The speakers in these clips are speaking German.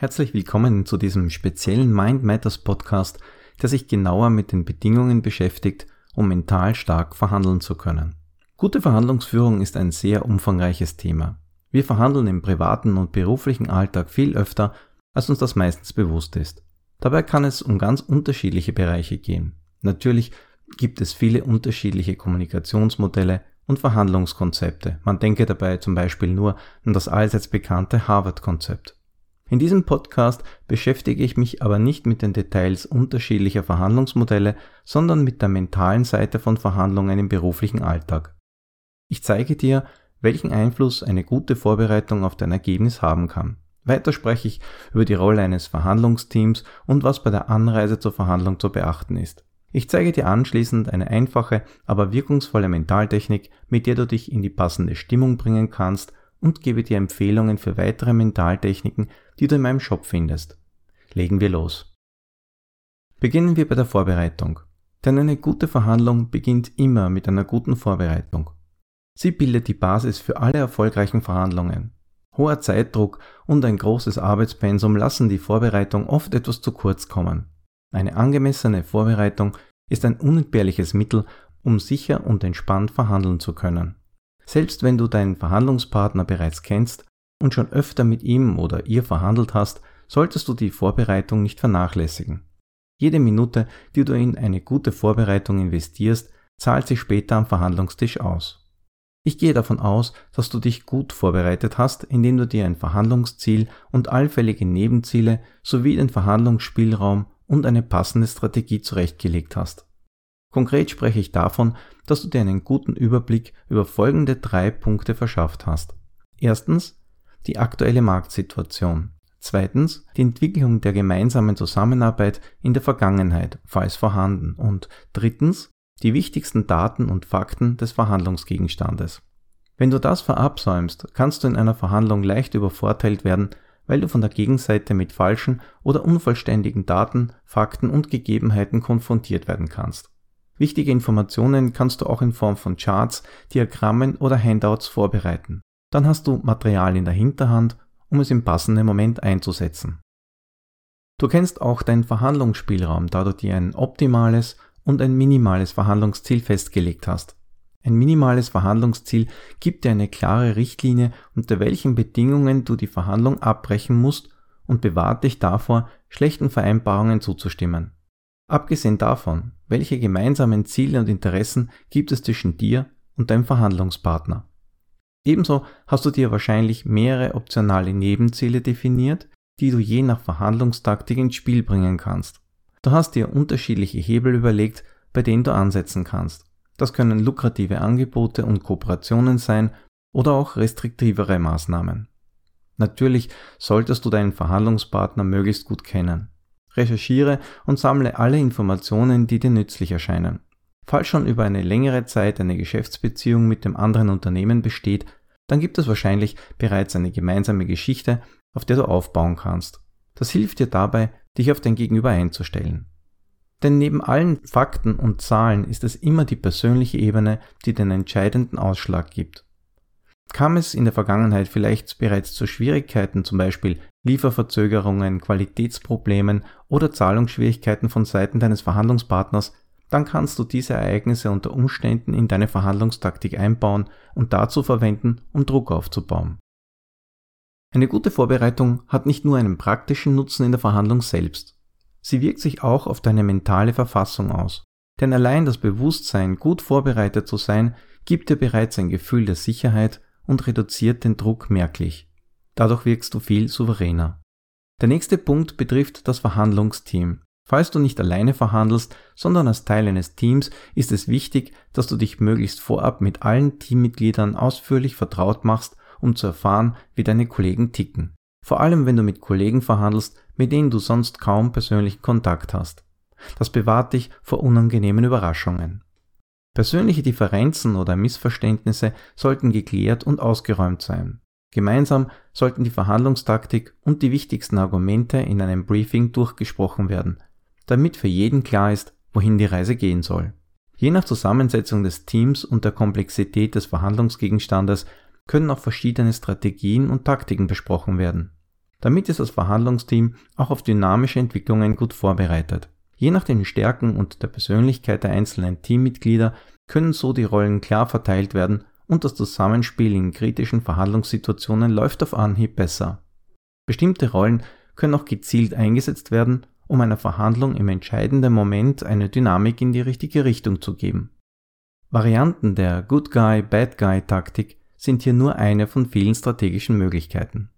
Herzlich willkommen zu diesem speziellen Mind Matters Podcast, der sich genauer mit den Bedingungen beschäftigt, um mental stark verhandeln zu können. Gute Verhandlungsführung ist ein sehr umfangreiches Thema. Wir verhandeln im privaten und beruflichen Alltag viel öfter, als uns das meistens bewusst ist. Dabei kann es um ganz unterschiedliche Bereiche gehen. Natürlich gibt es viele unterschiedliche Kommunikationsmodelle und Verhandlungskonzepte. Man denke dabei zum Beispiel nur an das allseits bekannte Harvard-Konzept. In diesem Podcast beschäftige ich mich aber nicht mit den Details unterschiedlicher Verhandlungsmodelle, sondern mit der mentalen Seite von Verhandlungen im beruflichen Alltag. Ich zeige dir, welchen Einfluss eine gute Vorbereitung auf dein Ergebnis haben kann. Weiter spreche ich über die Rolle eines Verhandlungsteams und was bei der Anreise zur Verhandlung zu beachten ist. Ich zeige dir anschließend eine einfache, aber wirkungsvolle Mentaltechnik, mit der du dich in die passende Stimmung bringen kannst und gebe dir Empfehlungen für weitere Mentaltechniken, die du in meinem Shop findest. Legen wir los. Beginnen wir bei der Vorbereitung. Denn eine gute Verhandlung beginnt immer mit einer guten Vorbereitung. Sie bildet die Basis für alle erfolgreichen Verhandlungen. Hoher Zeitdruck und ein großes Arbeitspensum lassen die Vorbereitung oft etwas zu kurz kommen. Eine angemessene Vorbereitung ist ein unentbehrliches Mittel, um sicher und entspannt verhandeln zu können. Selbst wenn du deinen Verhandlungspartner bereits kennst und schon öfter mit ihm oder ihr verhandelt hast, solltest du die Vorbereitung nicht vernachlässigen. Jede Minute, die du in eine gute Vorbereitung investierst, zahlt sich später am Verhandlungstisch aus. Ich gehe davon aus, dass du dich gut vorbereitet hast, indem du dir ein Verhandlungsziel und allfällige Nebenziele sowie den Verhandlungsspielraum und eine passende Strategie zurechtgelegt hast. Konkret spreche ich davon, dass du dir einen guten Überblick über folgende drei Punkte verschafft hast. Erstens die aktuelle Marktsituation. Zweitens die Entwicklung der gemeinsamen Zusammenarbeit in der Vergangenheit, falls vorhanden. Und drittens die wichtigsten Daten und Fakten des Verhandlungsgegenstandes. Wenn du das verabsäumst, kannst du in einer Verhandlung leicht übervorteilt werden, weil du von der Gegenseite mit falschen oder unvollständigen Daten, Fakten und Gegebenheiten konfrontiert werden kannst. Wichtige Informationen kannst du auch in Form von Charts, Diagrammen oder Handouts vorbereiten. Dann hast du Material in der Hinterhand, um es im passenden Moment einzusetzen. Du kennst auch deinen Verhandlungsspielraum, da du dir ein optimales und ein minimales Verhandlungsziel festgelegt hast. Ein minimales Verhandlungsziel gibt dir eine klare Richtlinie, unter welchen Bedingungen du die Verhandlung abbrechen musst und bewahrt dich davor, schlechten Vereinbarungen zuzustimmen. Abgesehen davon, welche gemeinsamen Ziele und Interessen gibt es zwischen dir und deinem Verhandlungspartner? Ebenso hast du dir wahrscheinlich mehrere optionale Nebenziele definiert, die du je nach Verhandlungstaktik ins Spiel bringen kannst. Du hast dir unterschiedliche Hebel überlegt, bei denen du ansetzen kannst. Das können lukrative Angebote und Kooperationen sein oder auch restriktivere Maßnahmen. Natürlich solltest du deinen Verhandlungspartner möglichst gut kennen. Recherchiere und sammle alle Informationen, die dir nützlich erscheinen. Falls schon über eine längere Zeit eine Geschäftsbeziehung mit dem anderen Unternehmen besteht, dann gibt es wahrscheinlich bereits eine gemeinsame Geschichte, auf der du aufbauen kannst. Das hilft dir dabei, dich auf dein Gegenüber einzustellen. Denn neben allen Fakten und Zahlen ist es immer die persönliche Ebene, die den entscheidenden Ausschlag gibt. Kam es in der Vergangenheit vielleicht bereits zu Schwierigkeiten, zum Beispiel Lieferverzögerungen, Qualitätsproblemen oder Zahlungsschwierigkeiten von Seiten deines Verhandlungspartners, dann kannst du diese Ereignisse unter Umständen in deine Verhandlungstaktik einbauen und dazu verwenden, um Druck aufzubauen. Eine gute Vorbereitung hat nicht nur einen praktischen Nutzen in der Verhandlung selbst, sie wirkt sich auch auf deine mentale Verfassung aus. Denn allein das Bewusstsein, gut vorbereitet zu sein, gibt dir bereits ein Gefühl der Sicherheit und reduziert den Druck merklich. Dadurch wirkst du viel souveräner. Der nächste Punkt betrifft das Verhandlungsteam. Falls du nicht alleine verhandelst, sondern als Teil eines Teams, ist es wichtig, dass du dich möglichst vorab mit allen Teammitgliedern ausführlich vertraut machst, um zu erfahren, wie deine Kollegen ticken. Vor allem, wenn du mit Kollegen verhandelst, mit denen du sonst kaum persönlichen Kontakt hast. Das bewahrt dich vor unangenehmen Überraschungen. Persönliche Differenzen oder Missverständnisse sollten geklärt und ausgeräumt sein. Gemeinsam sollten die Verhandlungstaktik und die wichtigsten Argumente in einem Briefing durchgesprochen werden, damit für jeden klar ist, wohin die Reise gehen soll. Je nach Zusammensetzung des Teams und der Komplexität des Verhandlungsgegenstandes können auch verschiedene Strategien und Taktiken besprochen werden. damit ist das Verhandlungsteam auch auf dynamische Entwicklungen gut vorbereitet. Je nach den Stärken und der Persönlichkeit der einzelnen Teammitglieder können so die Rollen klar verteilt werden und das Zusammenspiel in kritischen Verhandlungssituationen läuft auf Anhieb besser. Bestimmte Rollen können auch gezielt eingesetzt werden, um einer Verhandlung im entscheidenden Moment eine Dynamik in die richtige Richtung zu geben. Varianten der Good Guy, Bad Guy Taktik sind hier nur eine von vielen strategischen Möglichkeiten.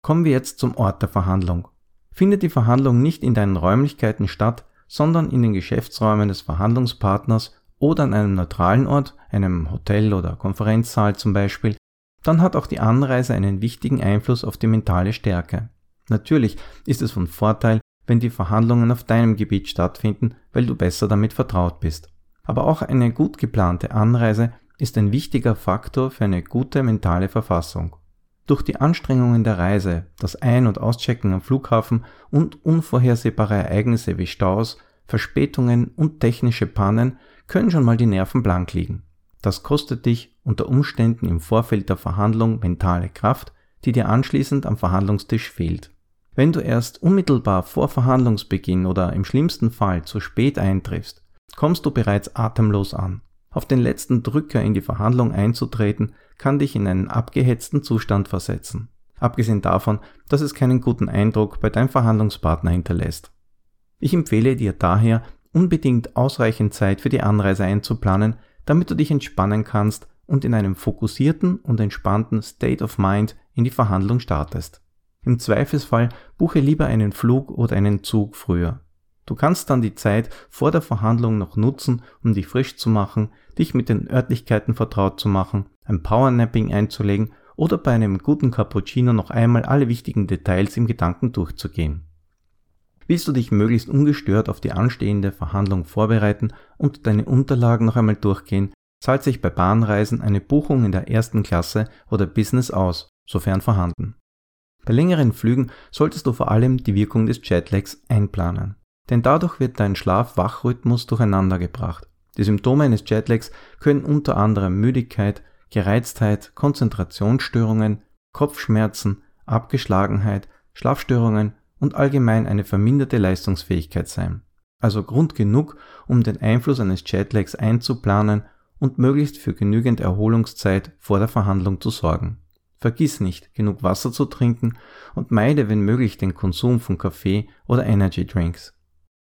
Kommen wir jetzt zum Ort der Verhandlung. Findet die Verhandlung nicht in deinen Räumlichkeiten statt, sondern in den Geschäftsräumen des Verhandlungspartners oder an einem neutralen Ort, einem Hotel oder Konferenzsaal zum Beispiel, dann hat auch die Anreise einen wichtigen Einfluss auf die mentale Stärke. Natürlich ist es von Vorteil, wenn die Verhandlungen auf deinem Gebiet stattfinden, weil du besser damit vertraut bist. Aber auch eine gut geplante Anreise ist ein wichtiger Faktor für eine gute mentale Verfassung. Durch die Anstrengungen der Reise, das Ein- und Auschecken am Flughafen und unvorhersehbare Ereignisse wie Staus, Verspätungen und technische Pannen können schon mal die Nerven blank liegen. Das kostet dich unter Umständen im Vorfeld der Verhandlung mentale Kraft, die dir anschließend am Verhandlungstisch fehlt. Wenn du erst unmittelbar vor Verhandlungsbeginn oder im schlimmsten Fall zu spät eintriffst, kommst du bereits atemlos an. Auf den letzten Drücker in die Verhandlung einzutreten, kann dich in einen abgehetzten Zustand versetzen. Abgesehen davon, dass es keinen guten Eindruck bei deinem Verhandlungspartner hinterlässt. Ich empfehle dir daher, unbedingt ausreichend Zeit für die Anreise einzuplanen, damit du dich entspannen kannst und in einem fokussierten und entspannten State of Mind in die Verhandlung startest. Im Zweifelsfall buche lieber einen Flug oder einen Zug früher. Du kannst dann die Zeit vor der Verhandlung noch nutzen, um dich frisch zu machen, dich mit den Örtlichkeiten vertraut zu machen, ein Powernapping einzulegen oder bei einem guten Cappuccino noch einmal alle wichtigen Details im Gedanken durchzugehen. Willst du dich möglichst ungestört auf die anstehende Verhandlung vorbereiten und deine Unterlagen noch einmal durchgehen, zahlt sich bei Bahnreisen eine Buchung in der ersten Klasse oder Business aus, sofern vorhanden. Bei längeren Flügen solltest du vor allem die Wirkung des Jetlags einplanen, denn dadurch wird dein Schlaf-Wach-Rhythmus durcheinander gebracht. Die Symptome eines Jetlags können unter anderem Müdigkeit, Gereiztheit, Konzentrationsstörungen, Kopfschmerzen, Abgeschlagenheit, Schlafstörungen und allgemein eine verminderte Leistungsfähigkeit sein. Also Grund genug, um den Einfluss eines Jetlags einzuplanen und möglichst für genügend Erholungszeit vor der Verhandlung zu sorgen. Vergiss nicht, genug Wasser zu trinken und meide wenn möglich den Konsum von Kaffee oder Energy Drinks.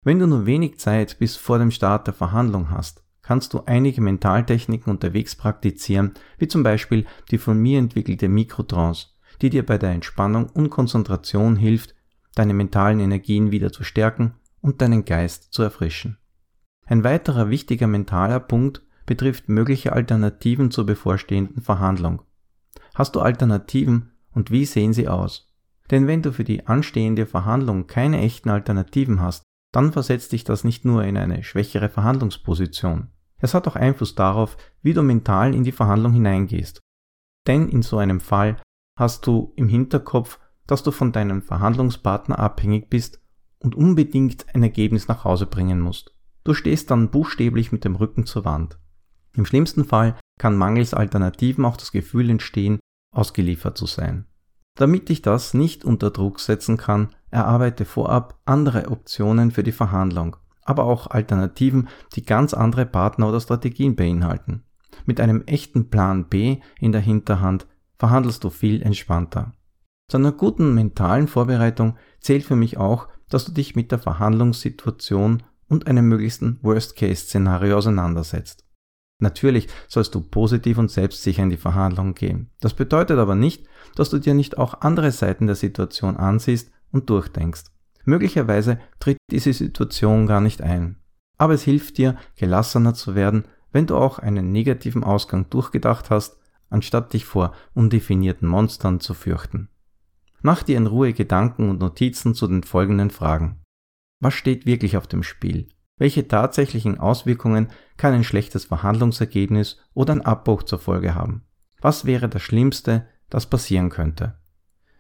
Wenn du nur wenig Zeit bis vor dem Start der Verhandlung hast, kannst du einige Mentaltechniken unterwegs praktizieren, wie zum Beispiel die von mir entwickelte Mikrotrance, die dir bei der Entspannung und Konzentration hilft, deine mentalen Energien wieder zu stärken und deinen Geist zu erfrischen. Ein weiterer wichtiger mentaler Punkt betrifft mögliche Alternativen zur bevorstehenden Verhandlung. Hast du Alternativen und wie sehen sie aus? Denn wenn du für die anstehende Verhandlung keine echten Alternativen hast, dann versetzt dich das nicht nur in eine schwächere Verhandlungsposition. Es hat auch Einfluss darauf, wie du mental in die Verhandlung hineingehst. Denn in so einem Fall hast du im Hinterkopf, dass du von deinem Verhandlungspartner abhängig bist und unbedingt ein Ergebnis nach Hause bringen musst. Du stehst dann buchstäblich mit dem Rücken zur Wand. Im schlimmsten Fall kann mangels Alternativen auch das Gefühl entstehen, ausgeliefert zu sein. Damit ich das nicht unter Druck setzen kann, erarbeite vorab andere Optionen für die Verhandlung, aber auch Alternativen, die ganz andere Partner oder Strategien beinhalten. Mit einem echten Plan B in der Hinterhand verhandelst du viel entspannter. Zu einer guten mentalen Vorbereitung zählt für mich auch, dass du dich mit der Verhandlungssituation und einem möglichsten Worst-Case-Szenario auseinandersetzt. Natürlich sollst du positiv und selbstsicher in die Verhandlungen gehen. Das bedeutet aber nicht, dass du dir nicht auch andere Seiten der Situation ansiehst und durchdenkst. Möglicherweise tritt diese Situation gar nicht ein. Aber es hilft dir, gelassener zu werden, wenn du auch einen negativen Ausgang durchgedacht hast, anstatt dich vor undefinierten Monstern zu fürchten. Mach dir in Ruhe Gedanken und Notizen zu den folgenden Fragen. Was steht wirklich auf dem Spiel? Welche tatsächlichen Auswirkungen kann ein schlechtes Verhandlungsergebnis oder ein Abbruch zur Folge haben? Was wäre das Schlimmste, das passieren könnte?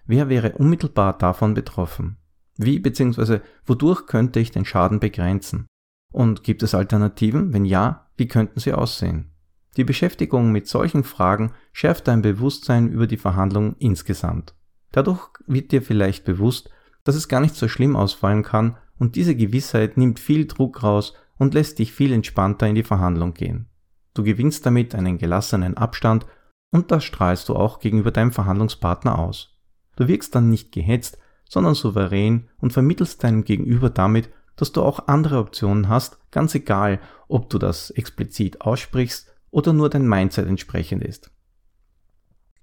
Wer wäre unmittelbar davon betroffen? Wie bzw. wodurch könnte ich den Schaden begrenzen? Und gibt es Alternativen? Wenn ja, wie könnten sie aussehen? Die Beschäftigung mit solchen Fragen schärft dein Bewusstsein über die Verhandlungen insgesamt. Dadurch wird dir vielleicht bewusst, dass es gar nicht so schlimm ausfallen kann und diese Gewissheit nimmt viel Druck raus und lässt dich viel entspannter in die Verhandlung gehen. Du gewinnst damit einen gelassenen Abstand und das strahlst du auch gegenüber deinem Verhandlungspartner aus. Du wirkst dann nicht gehetzt, sondern souverän und vermittelst deinem Gegenüber damit, dass du auch andere Optionen hast, ganz egal, ob du das explizit aussprichst oder nur dein Mindset entsprechend ist.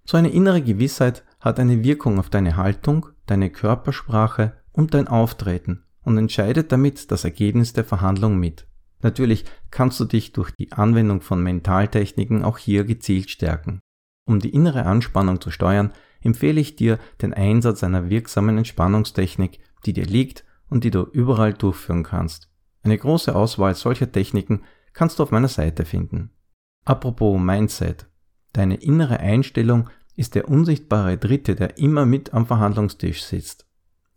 So eine innere Gewissheit hat eine Wirkung auf deine Haltung, deine Körpersprache und dein Auftreten und entscheidet damit das Ergebnis der Verhandlung mit. Natürlich kannst du dich durch die Anwendung von Mentaltechniken auch hier gezielt stärken. Um die innere Anspannung zu steuern, empfehle ich dir den Einsatz einer wirksamen Entspannungstechnik, die dir liegt und die du überall durchführen kannst. Eine große Auswahl solcher Techniken kannst du auf meiner Seite finden. Apropos Mindset. Deine innere Einstellung ist der unsichtbare Dritte, der immer mit am Verhandlungstisch sitzt.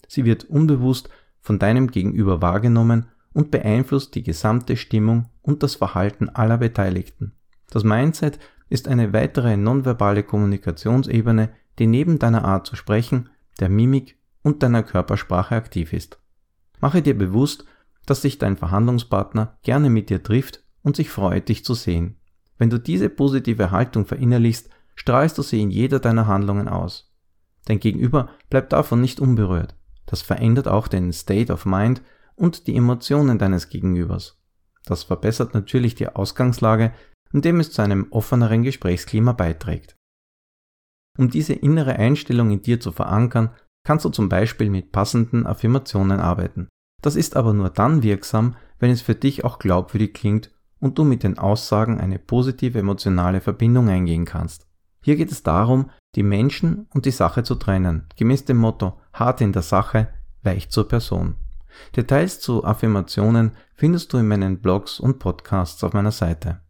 Sie wird unbewusst von deinem Gegenüber wahrgenommen und beeinflusst die gesamte Stimmung und das Verhalten aller Beteiligten. Das Mindset ist eine weitere nonverbale Kommunikationsebene, die neben deiner Art zu sprechen, der Mimik und deiner Körpersprache aktiv ist. Mache dir bewusst, dass sich dein Verhandlungspartner gerne mit dir trifft und sich freut, dich zu sehen. Wenn du diese positive Haltung verinnerlichst, strahlst du sie in jeder deiner Handlungen aus. Dein Gegenüber bleibt davon nicht unberührt. Das verändert auch den State of Mind und die Emotionen deines Gegenübers. Das verbessert natürlich die Ausgangslage, indem es zu einem offeneren Gesprächsklima beiträgt. Um diese innere Einstellung in dir zu verankern, kannst du zum Beispiel mit passenden Affirmationen arbeiten. Das ist aber nur dann wirksam, wenn es für dich auch glaubwürdig klingt und du mit den Aussagen eine positive emotionale Verbindung eingehen kannst. Hier geht es darum, die Menschen und die Sache zu trennen, gemäß dem Motto hart in der Sache, weich zur Person. Details zu Affirmationen findest du in meinen Blogs und Podcasts auf meiner Seite.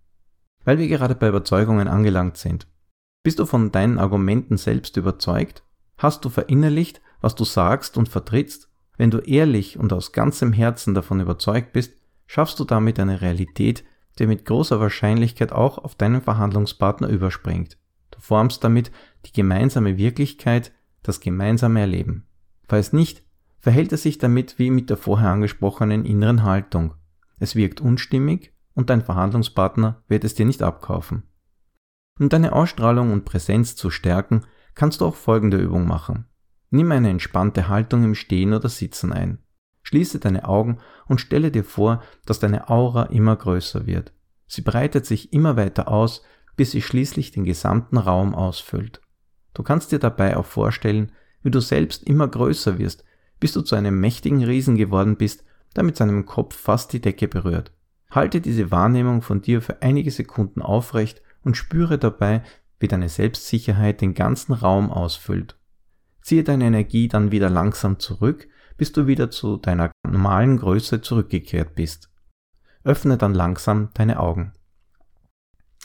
Weil wir gerade bei Überzeugungen angelangt sind. Bist du von deinen Argumenten selbst überzeugt? Hast du verinnerlicht, was du sagst und vertrittst? Wenn du ehrlich und aus ganzem Herzen davon überzeugt bist, schaffst du damit eine Realität, die mit großer Wahrscheinlichkeit auch auf deinen Verhandlungspartner überspringt. Du formst damit die gemeinsame Wirklichkeit, das gemeinsame Erleben. Falls nicht, verhält es sich damit wie mit der vorher angesprochenen inneren Haltung. Es wirkt unstimmig und dein Verhandlungspartner wird es dir nicht abkaufen. Um deine Ausstrahlung und Präsenz zu stärken, kannst du auch folgende Übung machen. Nimm eine entspannte Haltung im Stehen oder Sitzen ein. Schließe deine Augen und stelle dir vor, dass deine Aura immer größer wird. Sie breitet sich immer weiter aus, bis sie schließlich den gesamten Raum ausfüllt. Du kannst dir dabei auch vorstellen, wie du selbst immer größer wirst, bis du zu einem mächtigen Riesen geworden bist, der mit seinem Kopf fast die Decke berührt. Halte diese Wahrnehmung von dir für einige Sekunden aufrecht und spüre dabei, wie deine Selbstsicherheit den ganzen Raum ausfüllt. Ziehe deine Energie dann wieder langsam zurück, bis du wieder zu deiner normalen Größe zurückgekehrt bist. Öffne dann langsam deine Augen.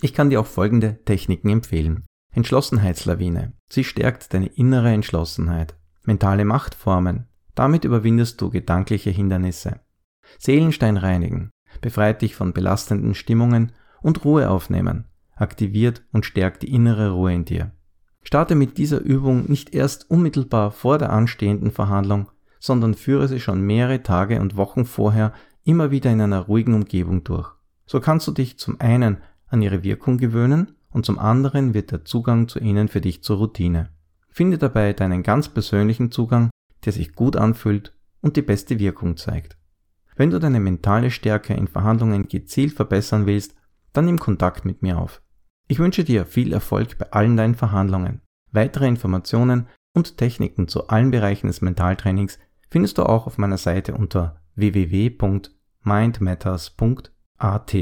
Ich kann dir auch folgende Techniken empfehlen. Entschlossenheitslawine. Sie stärkt deine innere Entschlossenheit. Mentale Machtformen. Damit überwindest du gedankliche Hindernisse. Seelenstein reinigen, befreit dich von belastenden Stimmungen und Ruhe aufnehmen, aktiviert und stärkt die innere Ruhe in dir. Starte mit dieser Übung nicht erst unmittelbar vor der anstehenden Verhandlung, sondern führe sie schon mehrere Tage und Wochen vorher immer wieder in einer ruhigen Umgebung durch. So kannst du dich zum einen an ihre Wirkung gewöhnen und zum anderen wird der Zugang zu ihnen für dich zur Routine. Finde dabei deinen ganz persönlichen Zugang der sich gut anfühlt und die beste Wirkung zeigt. Wenn du deine mentale Stärke in Verhandlungen gezielt verbessern willst, dann nimm Kontakt mit mir auf. Ich wünsche dir viel Erfolg bei allen deinen Verhandlungen. Weitere Informationen und Techniken zu allen Bereichen des Mentaltrainings findest du auch auf meiner Seite unter www.mindmatters.at.